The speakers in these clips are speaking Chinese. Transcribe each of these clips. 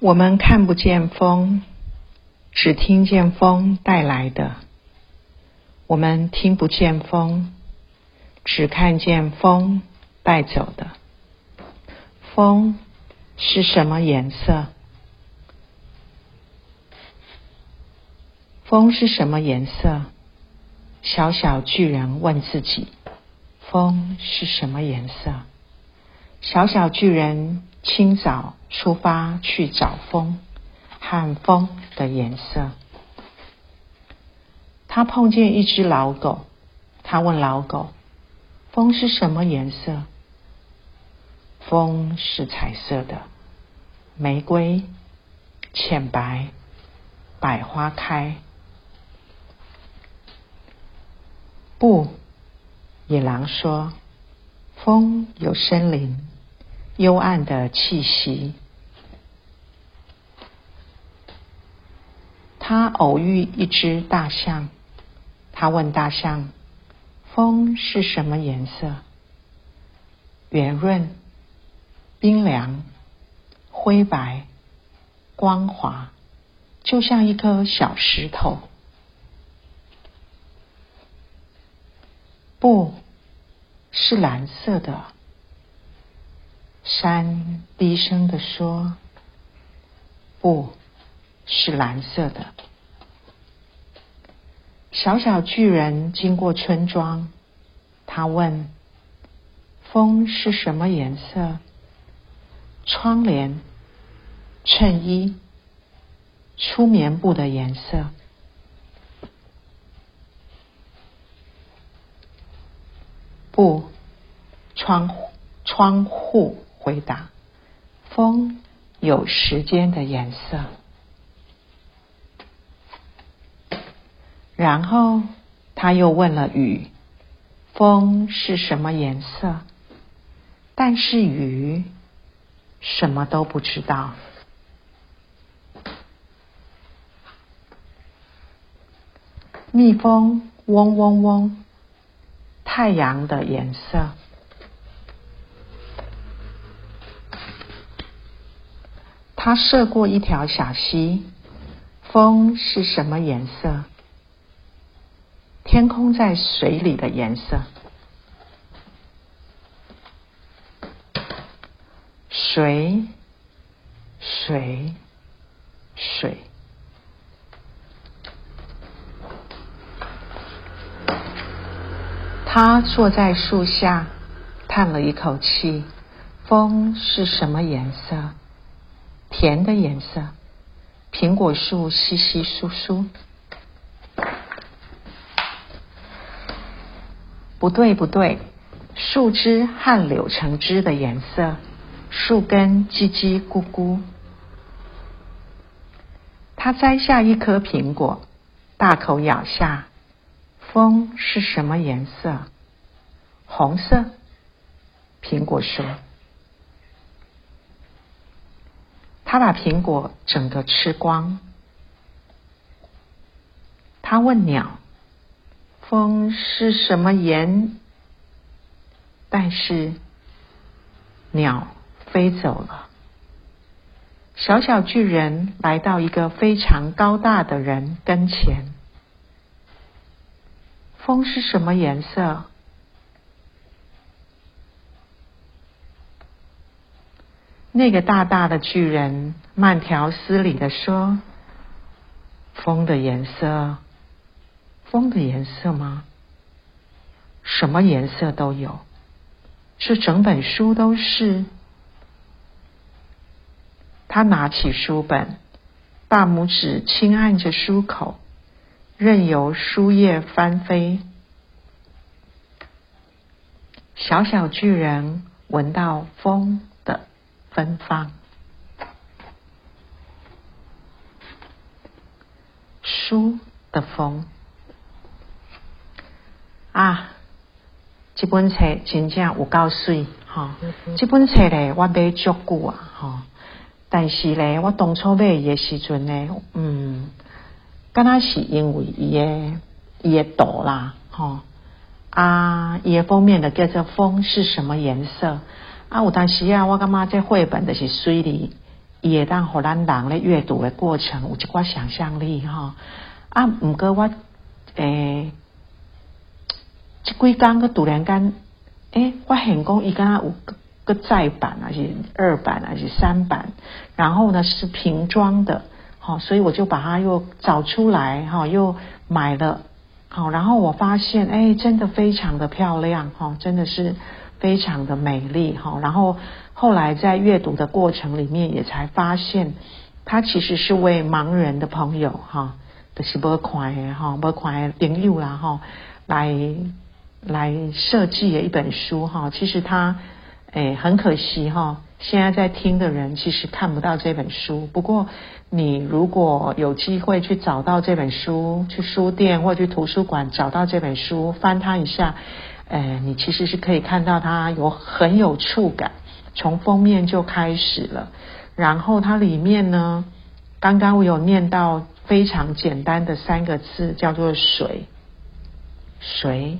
我们看不见风，只听见风带来的；我们听不见风，只看见风带走的。风是什么颜色？风是什么颜色？小小巨人问自己：风是什么颜色？小小巨人清早出发去找风和风的颜色。他碰见一只老狗，他问老狗：“风是什么颜色？”风是彩色的，玫瑰、浅白、百花开。不，野狼说。风有森林幽暗的气息。他偶遇一只大象，他问大象：“风是什么颜色？”圆润、冰凉、灰白、光滑，就像一颗小石头。不。是蓝色的，山低声的说：“不是蓝色的。”小小巨人经过村庄，他问：“风是什么颜色？”窗帘、衬衣、粗棉布的颜色。不，窗窗户回答：“风有时间的颜色。”然后他又问了雨：“风是什么颜色？”但是雨什么都不知道。蜜蜂嗡嗡嗡。太阳的颜色，它射过一条小溪。风是什么颜色？天空在水里的颜色。水，水，水。他坐在树下，叹了一口气。风是什么颜色？甜的颜色。苹果树稀稀疏疏。不对，不对，树枝和柳橙汁的颜色。树根叽叽咕咕。他摘下一颗苹果，大口咬下。风是什么颜色？红色。苹果说：“他把苹果整个吃光。”他问鸟：“风是什么颜？”但是鸟飞走了。小小巨人来到一个非常高大的人跟前。风是什么颜色？那个大大的巨人慢条斯理的说：“风的颜色，风的颜色吗？什么颜色都有，是整本书都是。”他拿起书本，大拇指轻按着书口。任由书页翻飞，小小巨人闻到风芬芳。书的风啊！这本册真正有够水哈！这本册咧，我买足久啊哈！但是咧，我当初买的时阵咧，嗯。敢若是因为伊诶伊诶朵啦，吼啊，伊诶封面的叫做风是什么颜色？啊，有当时啊，我感觉这绘本的是水里也当荷兰人咧阅读的过程有一寡想象力哈啊，毋过我诶，即几工个突然间，诶，我现讲伊敢有个再版还是二版还是三版，然后呢是瓶装的，好，所以我就把它又找出来哈，又买了，好，然后我发现诶，真的非常的漂亮哈，真的是非常的美丽哈，然后。后来在阅读的过程里面，也才发现，他其实是为盲人的朋友哈，的是不快哈，不快朋友啦哈，来来设计的一本书哈。其实他诶很可惜哈，现在在听的人其实看不到这本书。不过你如果有机会去找到这本书，去书店或去图书馆找到这本书，翻它一下，诶，你其实是可以看到它有很有触感。从封面就开始了，然后它里面呢，刚刚我有念到非常简单的三个字，叫做水，水，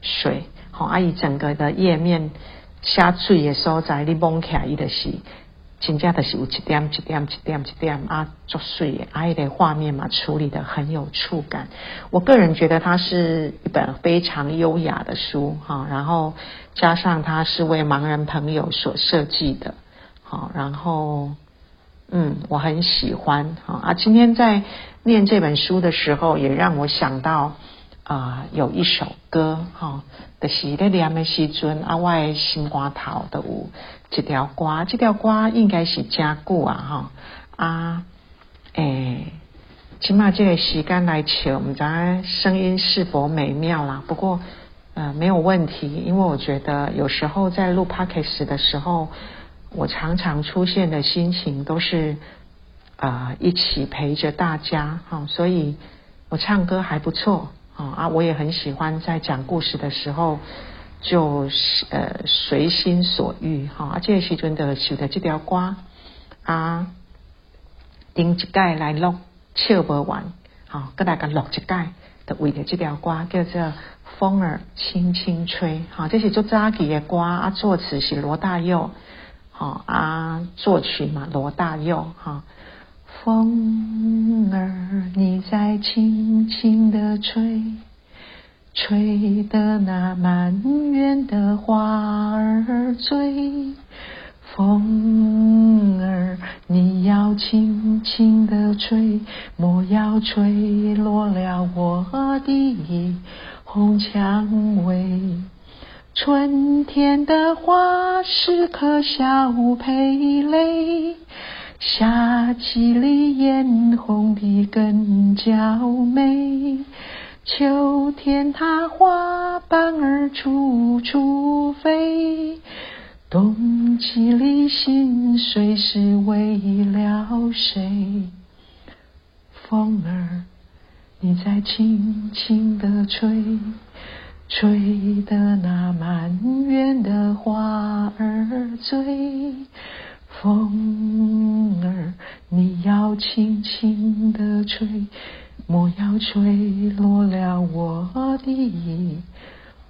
水。好，阿姨整个的页面下坠的所在，你蒙起来伊的是。真正的是有一点一点一点一点啊，作祟，阿姨的画面嘛处理的很有触感。我个人觉得它是一本非常优雅的书哈，然后加上它是为盲人朋友所设计的，好，然后嗯，我很喜欢哈啊。今天在念这本书的时候，也让我想到。啊，有一首歌哈，就是在念的时阵，啊，我的心肝头都有一条歌，这条歌应该是真久啊哈啊，诶，起码这个时间来唱，唔知声音是否美妙啦。不过呃没有问题，因为我觉得有时候在录 podcast 的时候，我常常出现的心情都是啊一起陪着大家哈，所以我唱歌还不错。啊，我也很喜欢在讲故事的时候，就是呃随心所欲哈。啊，这个时阵的写的这条歌啊，顶一盖来录唱不完，好，跟大家录一盖的为的这条歌叫做《风儿轻轻吹》。好，这是做扎吉的歌啊，作词是罗大佑，好啊，作曲嘛罗大佑哈。风儿，你在轻轻地吹，吹得那满园的花儿醉。风儿，你要轻轻地吹，莫要吹落了我的红蔷薇。春天的花时可笑配泪。夏季里艳红的更娇美，秋天它花瓣儿处处飞，冬季里心碎是为了谁？风儿，你在轻轻地吹，吹得那满园的花儿醉。风儿，你要轻轻地吹，莫要吹落了我的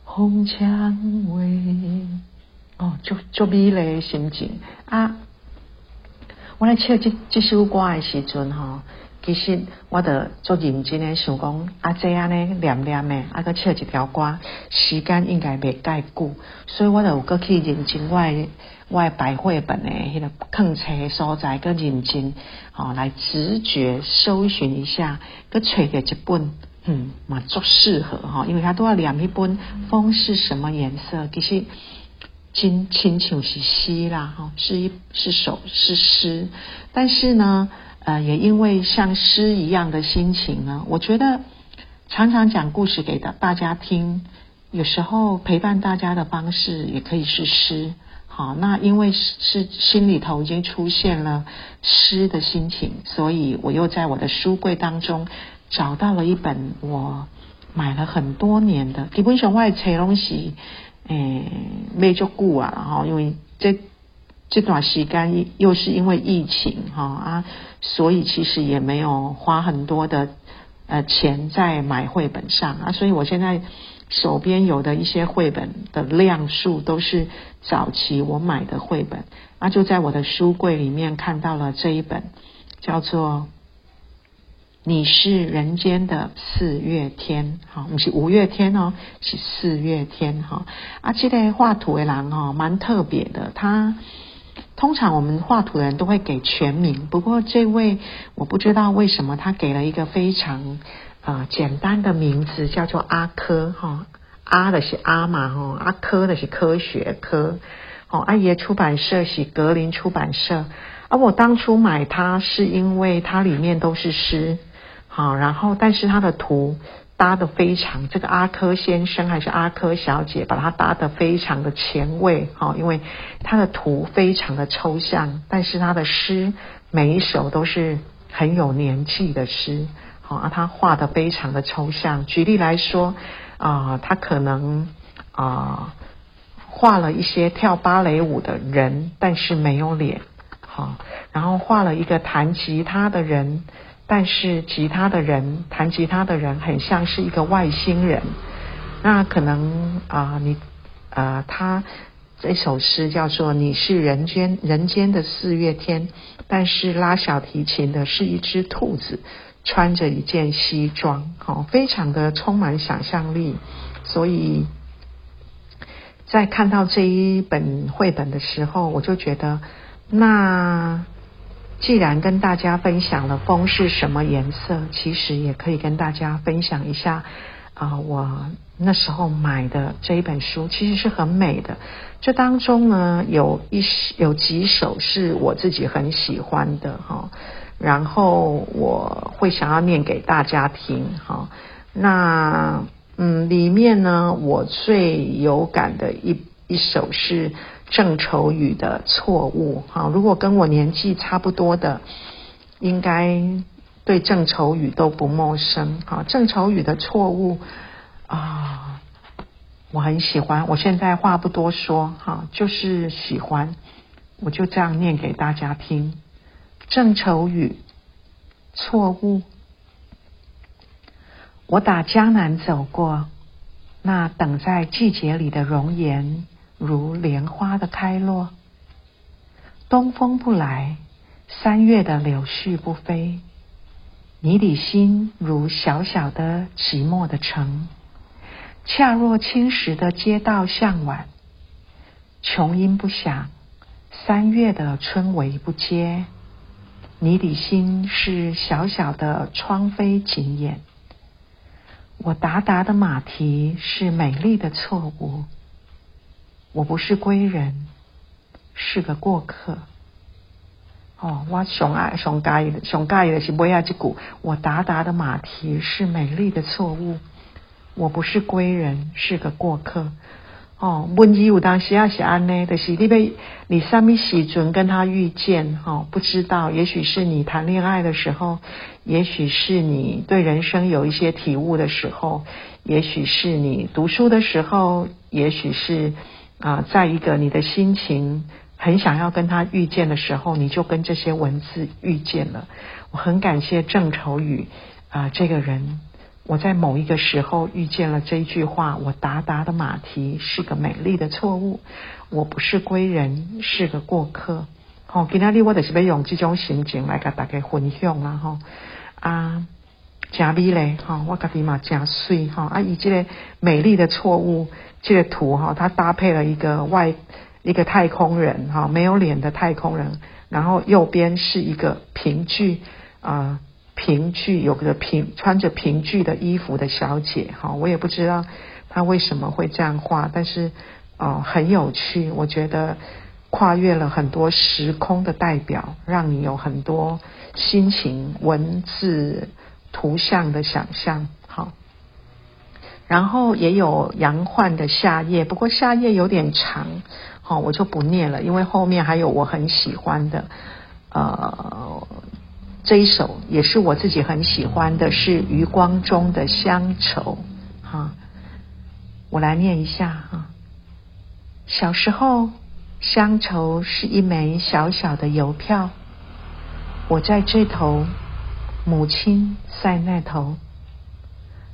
红蔷薇。哦，就就美丽心情啊！我来唱这这首歌的时阵哈。其实我得做认真的想讲，啊这样呢念念的，啊个唱一条歌，时间应该袂介久，所以我就过去认真我我百绘本的迄个坑册所在，个认真哦来直觉搜寻一下，个找着一本，嗯嘛足适合哈，因为他都要念一本风是什么颜色，其实真亲像是诗啦哈，是一是首是诗，但是呢。呃，也因为像诗一样的心情呢，我觉得常常讲故事给大大家听，有时候陪伴大家的方式也可以是诗。好，那因为是心里头已经出现了诗的心情，所以我又在我的书柜当中找到了一本我买了很多年的基本上我册东西，诶，没就顾啊，然后因为这。这段时间又是因为疫情哈啊，所以其实也没有花很多的呃钱在买绘本上啊，所以我现在手边有的一些绘本的量数都是早期我买的绘本，啊，就在我的书柜里面看到了这一本，叫做《你是人间的四月天》，哈，不是五月天哦，是四月天，哈，啊，这个画图的人哈，蛮特别的，他。通常我们画图的人都会给全名，不过这位我不知道为什么他给了一个非常啊简单的名字，叫做阿科哈，阿的是阿嘛哈，阿科的是科学科，哦，阿爷出版社是格林出版社，而我当初买它是因为它里面都是诗，好，然后但是它的图。搭的非常，这个阿珂先生还是阿珂小姐，把它搭的非常的前卫哈，因为他的图非常的抽象，但是他的诗每一首都是很有年纪的诗，好啊，他画的非常的抽象。举例来说啊，他可能啊画了一些跳芭蕾舞的人，但是没有脸，好，然后画了一个弹吉他的人。但是吉他的人弹吉他的人很像是一个外星人，那可能啊你啊他这首诗叫做你是人间人间的四月天，但是拉小提琴的是一只兔子，穿着一件西装，哦，非常的充满想象力，所以在看到这一本绘本的时候，我就觉得那。既然跟大家分享了风是什么颜色，其实也可以跟大家分享一下啊，我那时候买的这一本书其实是很美的。这当中呢，有一有几首是我自己很喜欢的哈，然后我会想要念给大家听哈。那嗯，里面呢，我最有感的一一首是。郑愁予的错误，哈，如果跟我年纪差不多的，应该对郑愁予都不陌生，哈。郑愁予的错误啊，我很喜欢。我现在话不多说，哈，就是喜欢，我就这样念给大家听。郑愁予错误，我打江南走过，那等在季节里的容颜。如莲花的开落，东风不来，三月的柳絮不飞，你的心如小小的寂寞的城，恰若青石的街道向晚，琼音不响，三月的春雷不接，你的心是小小的窗扉紧掩，我达达的马蹄是美丽的错误。我不是归人，是个过客。哦，我熊爱熊介意熊介意的是尾啊这句，我达达的马蹄是美丽的错误。我不是归人，是个过客。哦，问题有当时要是安呢，就是你被你上面时准跟他遇见，哈，不知道，也许是你谈恋爱的时候，也许是你对人生有一些体悟的时候，也许是你读书的时候，也许是。啊，在一个你的心情很想要跟他遇见的时候，你就跟这些文字遇见了。我很感谢郑愁予啊，这个人，我在某一个时候遇见了这一句话：我达达的马蹄是个美丽的错误，我不是归人，是个过客。好，今天我就是要用这种心情来跟大家分享啦，哈啊，加美嘞，哈，我家己嘛加水，哈啊，以这个美丽的错误。这个图哈，它搭配了一个外一个太空人哈，没有脸的太空人，然后右边是一个平剧啊，平剧有个平穿着平剧的衣服的小姐哈，我也不知道她为什么会这样画，但是哦很有趣，我觉得跨越了很多时空的代表，让你有很多心情、文字、图像的想象，好。然后也有杨焕的夏夜，不过夏夜有点长，好，我就不念了，因为后面还有我很喜欢的，呃，这一首也是我自己很喜欢的，是余光中的乡愁，哈，我来念一下哈。小时候，乡愁是一枚小小的邮票，我在这头，母亲在那头，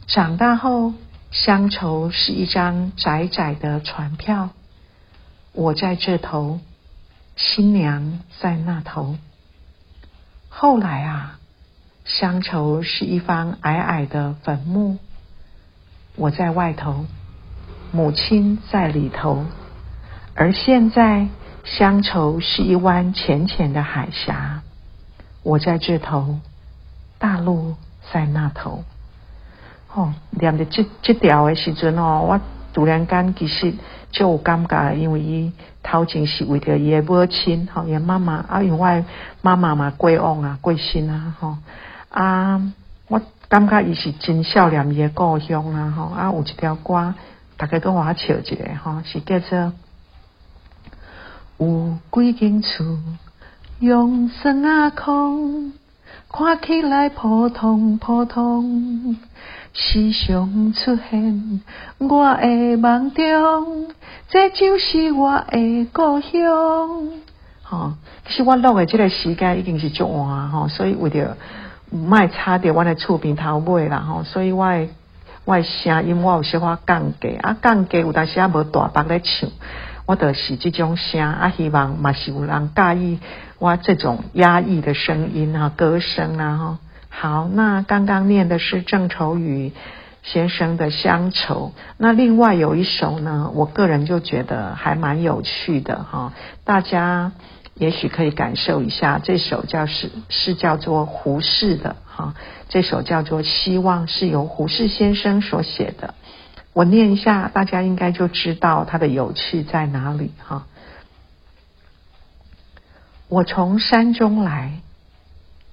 长大后。乡愁是一张窄窄的船票，我在这头，新娘在那头。后来啊，乡愁是一方矮矮的坟墓，我在外头，母亲在里头。而现在，乡愁是一湾浅浅的海峡，我在这头，大陆在那头。哦，念着这这条的时阵哦，我突然间其实就有感觉，因为伊头前是为着伊的母亲，吼，伊妈妈啊，因为妈妈嘛过往啊，过身啊，吼啊，我感觉伊是真少年伊的故乡啊，吼啊，有一条歌，大家跟我唱一下，吼，是叫做有几间厝，用酸啊空，看起来普通普通。时常出现我的梦中，这就是我的故乡。吼，其实我录的这个时间已经是足晚吼，所以为着卖差点我的厝边头尾啦吼，所以我的我的声音我有小可降低啊，降低有当时啊无大白咧唱，我就是这种声啊，希望嘛是有人介意我这种压抑的声音啊，歌声啊吼。好，那刚刚念的是郑愁予先生的《乡愁》，那另外有一首呢，我个人就觉得还蛮有趣的哈，大家也许可以感受一下，这首叫是是叫做胡适的哈，这首叫做《希望》，是由胡适先生所写的，我念一下，大家应该就知道它的有趣在哪里哈。我从山中来。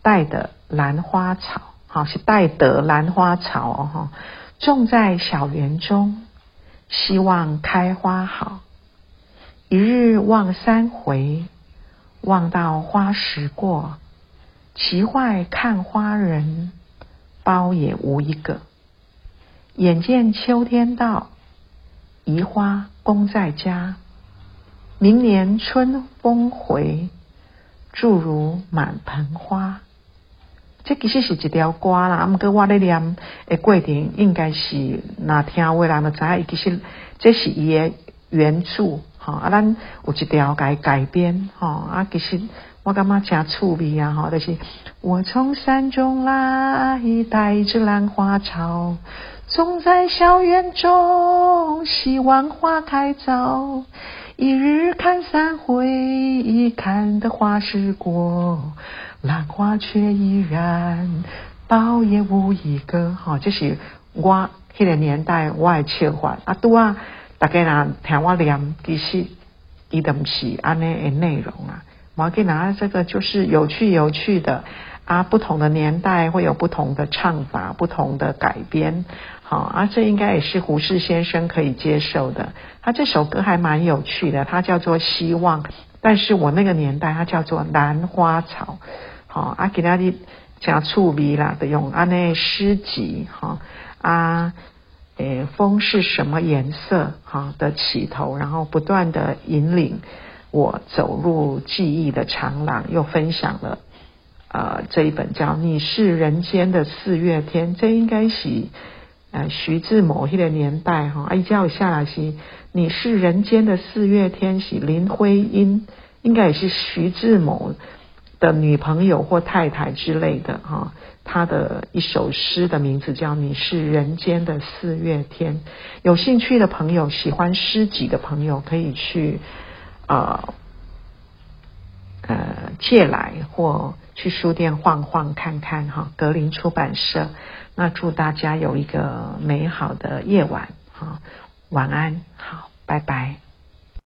带的兰花草，好是带的兰花草哦，哈，种在小园中，希望开花好。一日望三回，望到花时过，奇怪看花人，包也无一个。眼见秋天到，移花供在家，明年春风回，祝如满盆花。这其实是一条歌啦，啊，毋过我咧念诶过程应该是那听话人就知影，其实这是伊诶原著，吼啊，咱有一条改改编，吼啊，其实我感觉真趣味啊，吼，就是我从山中来，带着兰花草，种在小园中，希望花开早。一日看三回，看得花时过。兰花却依然苞也无一个，哈，这是我迄个年代我的笑话。啊，拄啊，大家人听我念，其实伊都不是安尼的内容啊。我给拿这个就是有趣有趣的啊，不同的年代会有不同的唱法，不同的改编。好啊，这应该也是胡适先生可以接受的。他这首歌还蛮有趣的，它叫做《希望》，但是我那个年代它叫做《兰花草》。哦，啊，给他的讲趣味啦，的用阿那诗集哈啊，诶，风是什么颜色？哈的起头，然后不断的引领我走入记忆的长廊，又分享了呃这一本叫《你是人间的四月天》，这应该是呃徐志摩那个年代哈，啊，叫下来是《你是人间的四月天》，是林徽因，应该也是徐志摩。的女朋友或太太之类的哈，他的一首诗的名字叫《你是人间的四月天》。有兴趣的朋友，喜欢诗集的朋友，可以去呃呃借来或去书店晃晃看看哈。格林出版社。那祝大家有一个美好的夜晚哈，晚安，好，拜拜。